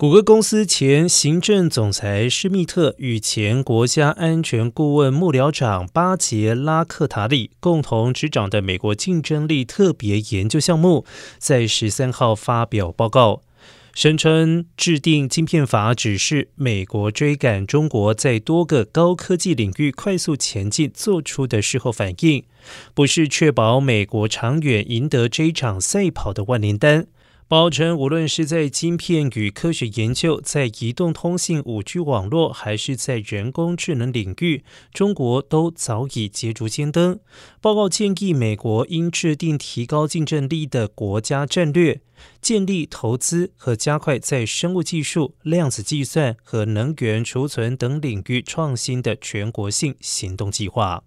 谷歌公司前行政总裁施密特与前国家安全顾问幕僚长巴杰拉克塔里共同执掌的美国竞争力特别研究项目，在十三号发表报告，声称制定晶片法只是美国追赶中国在多个高科技领域快速前进做出的事后反应，不是确保美国长远赢得这一场赛跑的万灵丹。报称，无论是在晶片与科学研究，在移动通信、五 G 网络，还是在人工智能领域，中国都早已捷足先登。报告建议，美国应制定提高竞争力的国家战略，建立投资和加快在生物技术、量子计算和能源储存等领域创新的全国性行动计划。